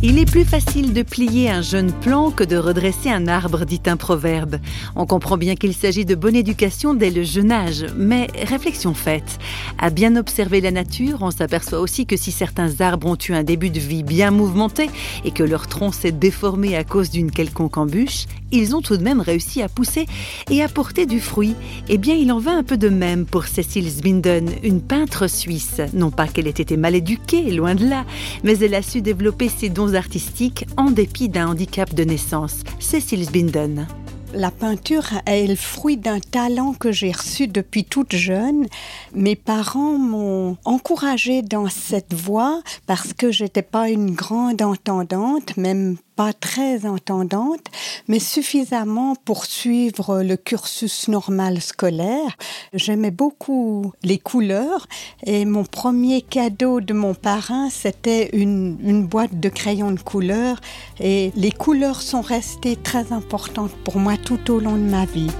Il est plus facile de plier un jeune plant que de redresser un arbre, dit un proverbe. On comprend bien qu'il s'agit de bonne éducation dès le jeune âge, mais réflexion faite. À bien observer la nature, on s'aperçoit aussi que si certains arbres ont eu un début de vie bien mouvementé et que leur tronc s'est déformé à cause d'une quelconque embûche, ils ont tout de même réussi à pousser et à porter du fruit. Eh bien, il en va un peu de même pour Cécile Zbinden, une peintre suisse. Non pas qu'elle ait été mal éduquée, loin de là, mais elle a su développer ses dons artistiques en dépit d'un handicap de naissance. Cécile Zbinden. La peinture est le fruit d'un talent que j'ai reçu depuis toute jeune. Mes parents m'ont encouragée dans cette voie parce que j'étais pas une grande entendante, même pas très entendante, mais suffisamment pour suivre le cursus normal scolaire. J'aimais beaucoup les couleurs et mon premier cadeau de mon parrain, c'était une, une boîte de crayons de couleurs et les couleurs sont restées très importantes pour moi tout au long de ma vie.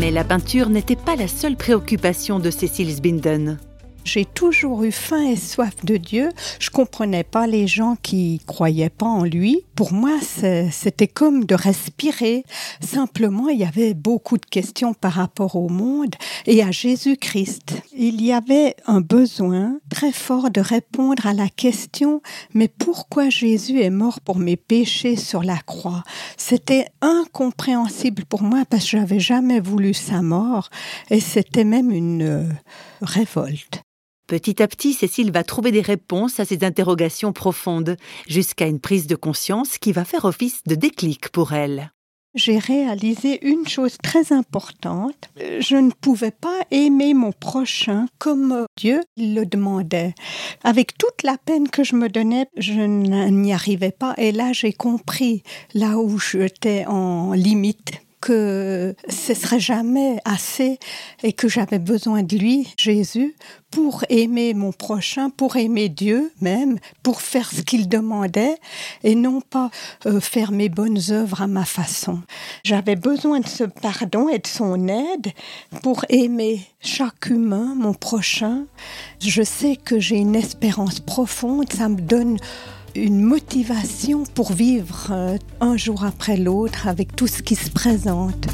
Mais la peinture n'était pas la seule préoccupation de Cécile Sbinden. J'ai toujours eu faim et soif de Dieu. Je comprenais pas les gens qui croyaient pas en lui. Pour moi, c'était comme de respirer. Simplement, il y avait beaucoup de questions par rapport au monde et à Jésus-Christ. Il y avait un besoin très fort de répondre à la question, mais pourquoi Jésus est mort pour mes péchés sur la croix? C'était incompréhensible pour moi parce que j'avais jamais voulu sa mort et c'était même une euh, révolte. Petit à petit, Cécile va trouver des réponses à ces interrogations profondes, jusqu'à une prise de conscience qui va faire office de déclic pour elle. J'ai réalisé une chose très importante. Je ne pouvais pas aimer mon prochain comme Dieu le demandait. Avec toute la peine que je me donnais, je n'y arrivais pas. Et là, j'ai compris là où j'étais en limite que ce serait jamais assez et que j'avais besoin de lui, Jésus, pour aimer mon prochain, pour aimer Dieu même, pour faire ce qu'il demandait et non pas euh, faire mes bonnes œuvres à ma façon. J'avais besoin de ce pardon et de son aide pour aimer chaque humain, mon prochain. Je sais que j'ai une espérance profonde, ça me donne une motivation pour vivre euh, un jour après l'autre avec tout ce qui se présente.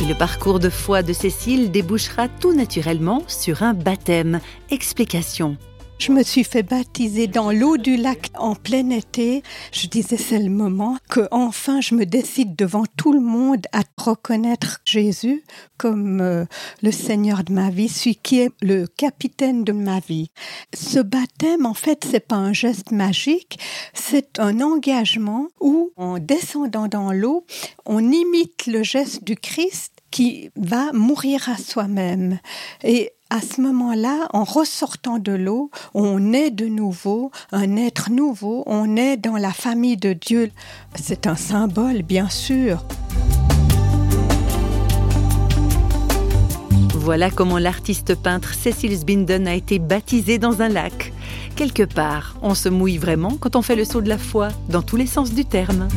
Et le parcours de foi de Cécile débouchera tout naturellement sur un baptême. Explication. Je me suis fait baptiser dans l'eau du lac en plein été. Je disais c'est le moment que enfin je me décide devant tout le monde à reconnaître Jésus comme euh, le Seigneur de ma vie, celui qui est le capitaine de ma vie. Ce baptême en fait c'est pas un geste magique, c'est un engagement où en descendant dans l'eau, on imite le geste du Christ qui va mourir à soi-même. Et à ce moment-là, en ressortant de l'eau, on est de nouveau un être nouveau, on est dans la famille de Dieu. C'est un symbole, bien sûr. Voilà comment l'artiste peintre Cécile Sbinden a été baptisée dans un lac. Quelque part, on se mouille vraiment quand on fait le saut de la foi, dans tous les sens du terme.